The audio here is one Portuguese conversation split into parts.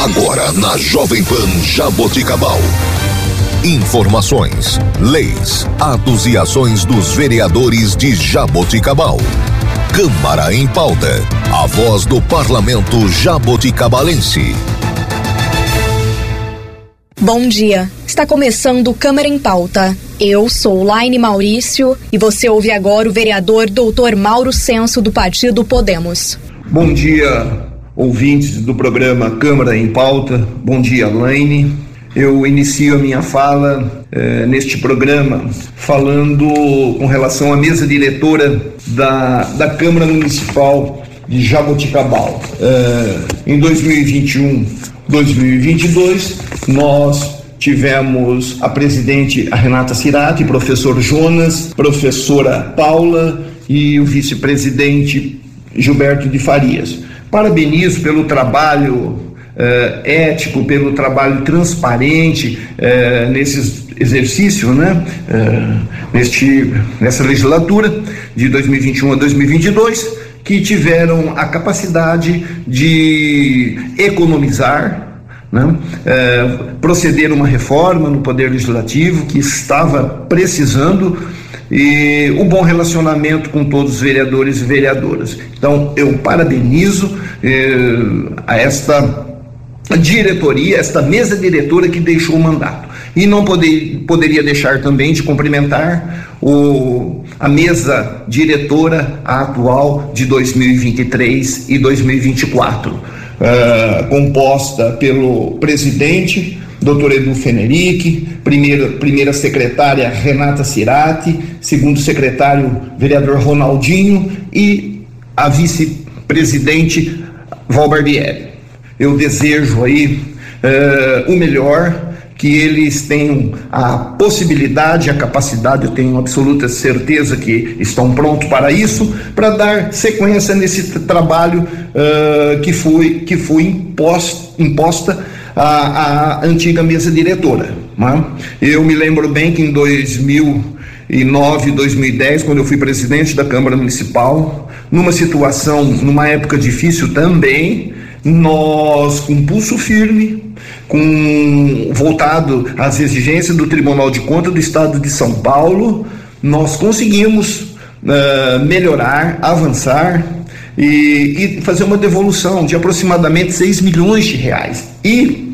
Agora na Jovem Pan Jaboticabal. Informações, leis, atos e ações dos vereadores de Jaboticabal. Câmara em pauta. A voz do parlamento jaboticabalense. Bom dia. Está começando Câmara em Pauta. Eu sou Laine Maurício e você ouve agora o vereador Dr. Mauro Senso do Partido Podemos. Bom dia, ouvintes do programa Câmara em Pauta. Bom dia, Laine. Eu inicio a minha fala eh, neste programa falando com relação à mesa diretora da, da Câmara Municipal de Jaboticabal. Eh, em 2021, 2022, nós tivemos a presidente a Renata Cirati, professor Jonas, professora Paula e o vice-presidente Gilberto de Farias. Parabenizo pelo trabalho Uh, ético, pelo trabalho transparente uh, nesse exercício, né? Uh, neste, nessa legislatura de 2021 a 2022, que tiveram a capacidade de economizar, né? proceder uma reforma no Poder Legislativo que estava precisando e o bom relacionamento com todos os vereadores e vereadoras. Então, eu parabenizo a esta diretoria, esta mesa diretora que deixou o mandato. E não poder, poderia deixar também de cumprimentar o, a mesa diretora atual de 2023 e 2024, uh, ah, composta pelo presidente, Dr. Edu Fenerick, primeira, primeira secretária Renata Cirati, segundo secretário vereador Ronaldinho e a vice-presidente Val Barbieri. Eu desejo aí uh, o melhor, que eles tenham a possibilidade, a capacidade, eu tenho absoluta certeza que estão prontos para isso, para dar sequência nesse trabalho uh, que foi, que foi imposto, imposta a, a antiga mesa diretora. Né? Eu me lembro bem que em 2009, 2010, quando eu fui presidente da Câmara Municipal, numa situação, numa época difícil também, nós, com pulso firme, com voltado às exigências do Tribunal de Contas do Estado de São Paulo, nós conseguimos uh, melhorar, avançar e, e, fazer uma devolução de aproximadamente 6 milhões de reais. E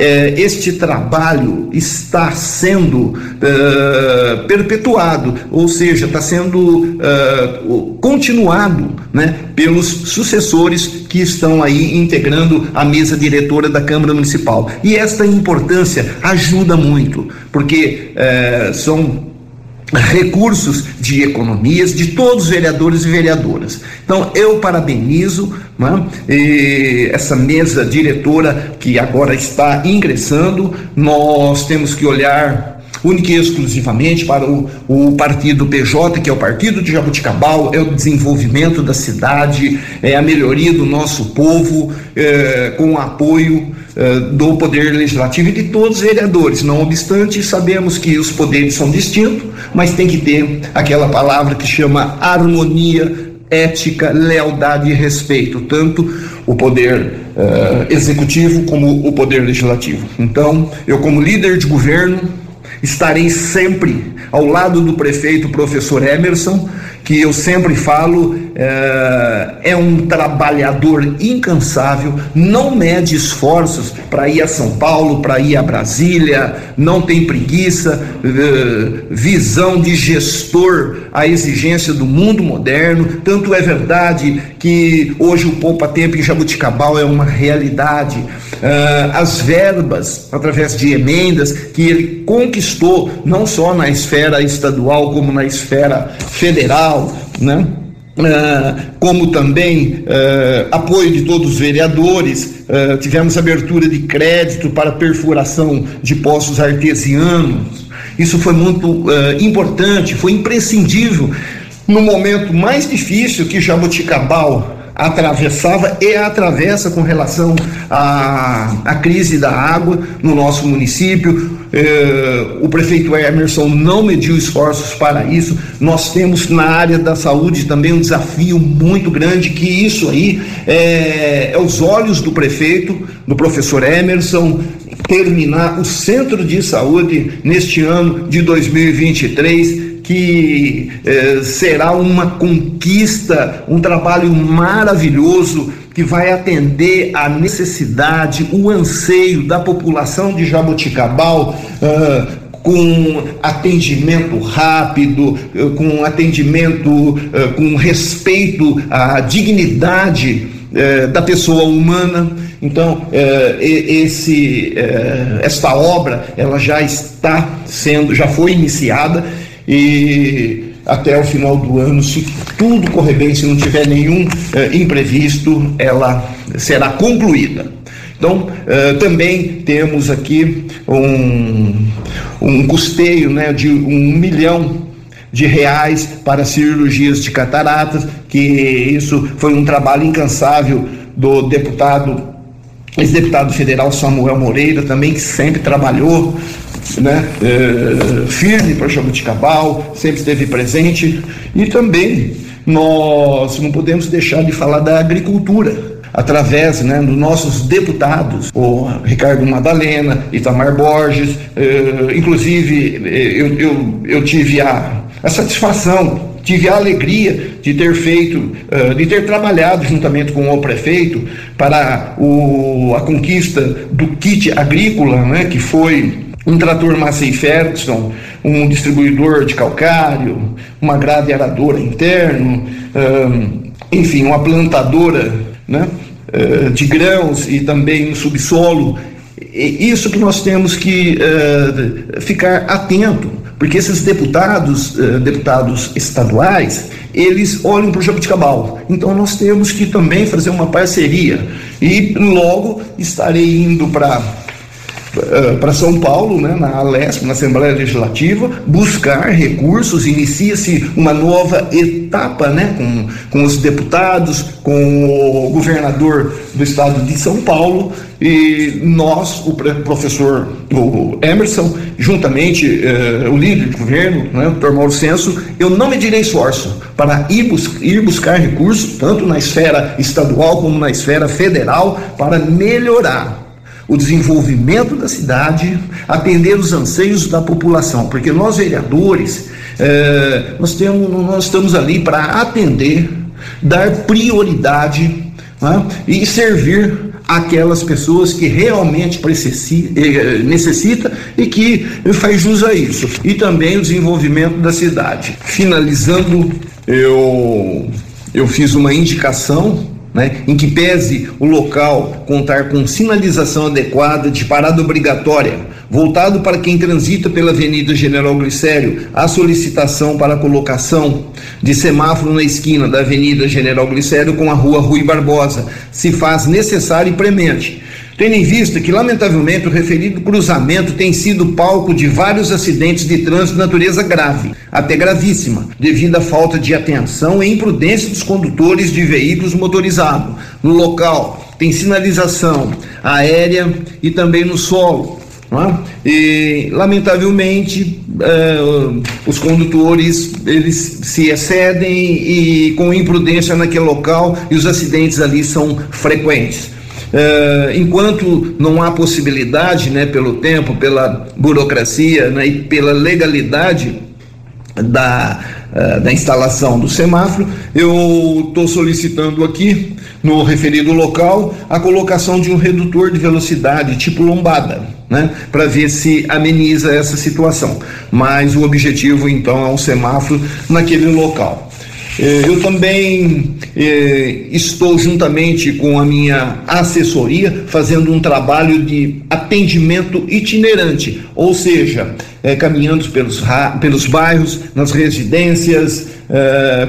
eh, este trabalho está sendo uh, perpetuado, ou seja, está sendo uh, continuado né, pelos sucessores que estão aí integrando a mesa diretora da Câmara Municipal. E esta importância ajuda muito, porque são recursos de economias de todos os vereadores e vereadoras. Então, eu parabenizo né, essa mesa diretora que agora está ingressando. Nós temos que olhar única e exclusivamente para o, o partido PJ, que é o partido de Jabuticabal, é o desenvolvimento da cidade, é a melhoria do nosso povo, é, com o apoio é, do Poder Legislativo e de todos os vereadores. Não obstante, sabemos que os poderes são distintos, mas tem que ter aquela palavra que chama harmonia, ética, lealdade e respeito, tanto o poder uh, executivo como o poder legislativo. Então, eu como líder de governo Estarei sempre ao lado do prefeito professor Emerson, que eu sempre falo é, é um trabalhador incansável, não mede esforços para ir a São Paulo, para ir a Brasília, não tem preguiça, é, visão de gestor à exigência do mundo moderno. Tanto é verdade que hoje o Poupa Tempo em Jabuticabal é uma realidade. É, as verbas, através de emendas, que ele conquistou, não só na esfera estadual, como na esfera federal, né? Uh, como também uh, apoio de todos os vereadores, uh, tivemos abertura de crédito para perfuração de poços artesianos. Isso foi muito importante, foi imprescindível no momento mais difícil que Jaboticabal atravessava e atravessa com relação à, à crise da água no nosso município. Eh, o prefeito Emerson não mediu esforços para isso. Nós temos na área da saúde também um desafio muito grande, que isso aí é, é os olhos do prefeito, do professor Emerson, terminar o centro de saúde neste ano de 2023 que eh, será uma conquista, um trabalho maravilhoso que vai atender a necessidade, o anseio da população de Jaboticabal. Uh, com atendimento rápido, com atendimento com respeito à dignidade da pessoa humana. Então, esse, esta obra ela já está sendo, já foi iniciada e até o final do ano, se tudo correr bem, se não tiver nenhum eh, imprevisto, ela será concluída. Então, eh, também temos aqui um, um custeio né, de um milhão de reais para cirurgias de cataratas, que isso foi um trabalho incansável do deputado, ex-deputado federal Samuel Moreira, também que sempre trabalhou né, é, firme para Jabuticabal, sempre esteve presente. E também nós não podemos deixar de falar da agricultura através né, dos nossos deputados, o Ricardo Madalena, Itamar Borges, eh, inclusive eh, eu, eu, eu tive a, a satisfação tive a alegria de ter feito, de ter trabalhado juntamente com o prefeito para o, a conquista do kit agrícola, né, que foi um trator Massey Ferguson, um distribuidor de calcário, uma grade aradora interno, enfim, uma plantadora né, de grãos e também um subsolo. Isso que nós temos que ficar atento, porque esses deputados, uh, deputados estaduais, eles olham para o Jabuticabal. Então nós temos que também fazer uma parceria. E logo estarei indo para eh, para São Paulo, né, na Alesp, na Assembleia Legislativa, buscar recursos, inicia-se uma nova etapa né, com, com os deputados, com o governador do estado de São Paulo, e nós, o professor o Emerson, juntamente eh, o líder de governo, né, o Dr. Mauro Senso, eu não medirei esforço para ir, bus ir buscar recursos, tanto na esfera estadual como na esfera federal, para melhorar o desenvolvimento da cidade, atender os anseios da população, porque nós vereadores, eh, nós, temos, nós estamos ali para atender, dar prioridade né, e servir aquelas pessoas que realmente eh, necessita e que faz jus a isso. E também o desenvolvimento da cidade. Finalizando, eu, eu fiz uma indicação né, em que pese o local contar com sinalização adequada de parada obrigatória, voltado para quem transita pela Avenida General Glicério, a solicitação para a colocação de semáforo na esquina da Avenida General Glicério com a Rua Rui Barbosa, se faz necessário e premente tendo em vista que, lamentavelmente, o referido cruzamento tem sido palco de vários acidentes de trânsito de natureza grave, até gravíssima, devido à falta de atenção e imprudência dos condutores de veículos motorizados. No local, tem sinalização aérea e também no solo. É? E lamentavelmente eh, os condutores eles se excedem e com imprudência naquele local e os acidentes ali são frequentes. Uh, enquanto não há possibilidade, né, pelo tempo, pela burocracia né, e pela legalidade da, uh, da instalação do semáforo, eu estou solicitando aqui, no referido local, a colocação de um redutor de velocidade tipo lombada, né, para ver se ameniza essa situação. Mas o objetivo, então, é um semáforo naquele local. Eh, eu também eh, estou juntamente com a minha assessoria fazendo um trabalho de atendimento itinerante, ou seja, eh, caminhando pelos, pelos bairros, nas residências,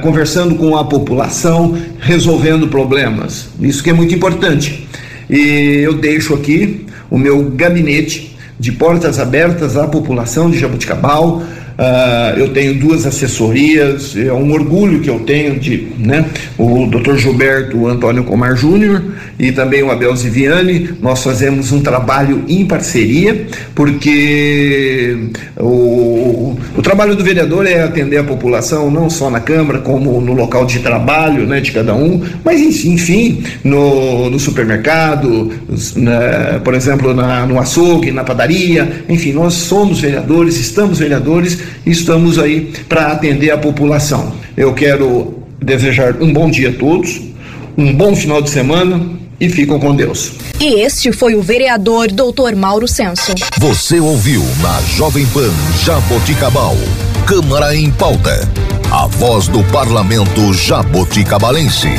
conversando com a população, resolvendo problemas. Isso que é muito importante. E eu deixo aqui o meu gabinete de portas abertas à população de Jabuticabal, Uh, eu tenho duas assessorias, é um orgulho que eu tenho de, né, o Dr. Gilberto Antônio Comar Júnior e também o Abel Ziviani, nós fazemos um trabalho em parceria, porque o, o trabalho do vereador é atender a população, não só na Câmara, como no local de trabalho né, de cada um, mas enfim, no, no supermercado, na, por exemplo, na, no açougue, na padaria, enfim, nós somos vereadores, estamos vereadores estamos aí para atender a população. Eu quero desejar um bom dia a todos, um bom final de semana e ficam com Deus. E este foi o vereador Dr. Mauro Senso. Você ouviu na Jovem Pan Jaboticabal. Câmara em pauta. A voz do parlamento jaboticabalense.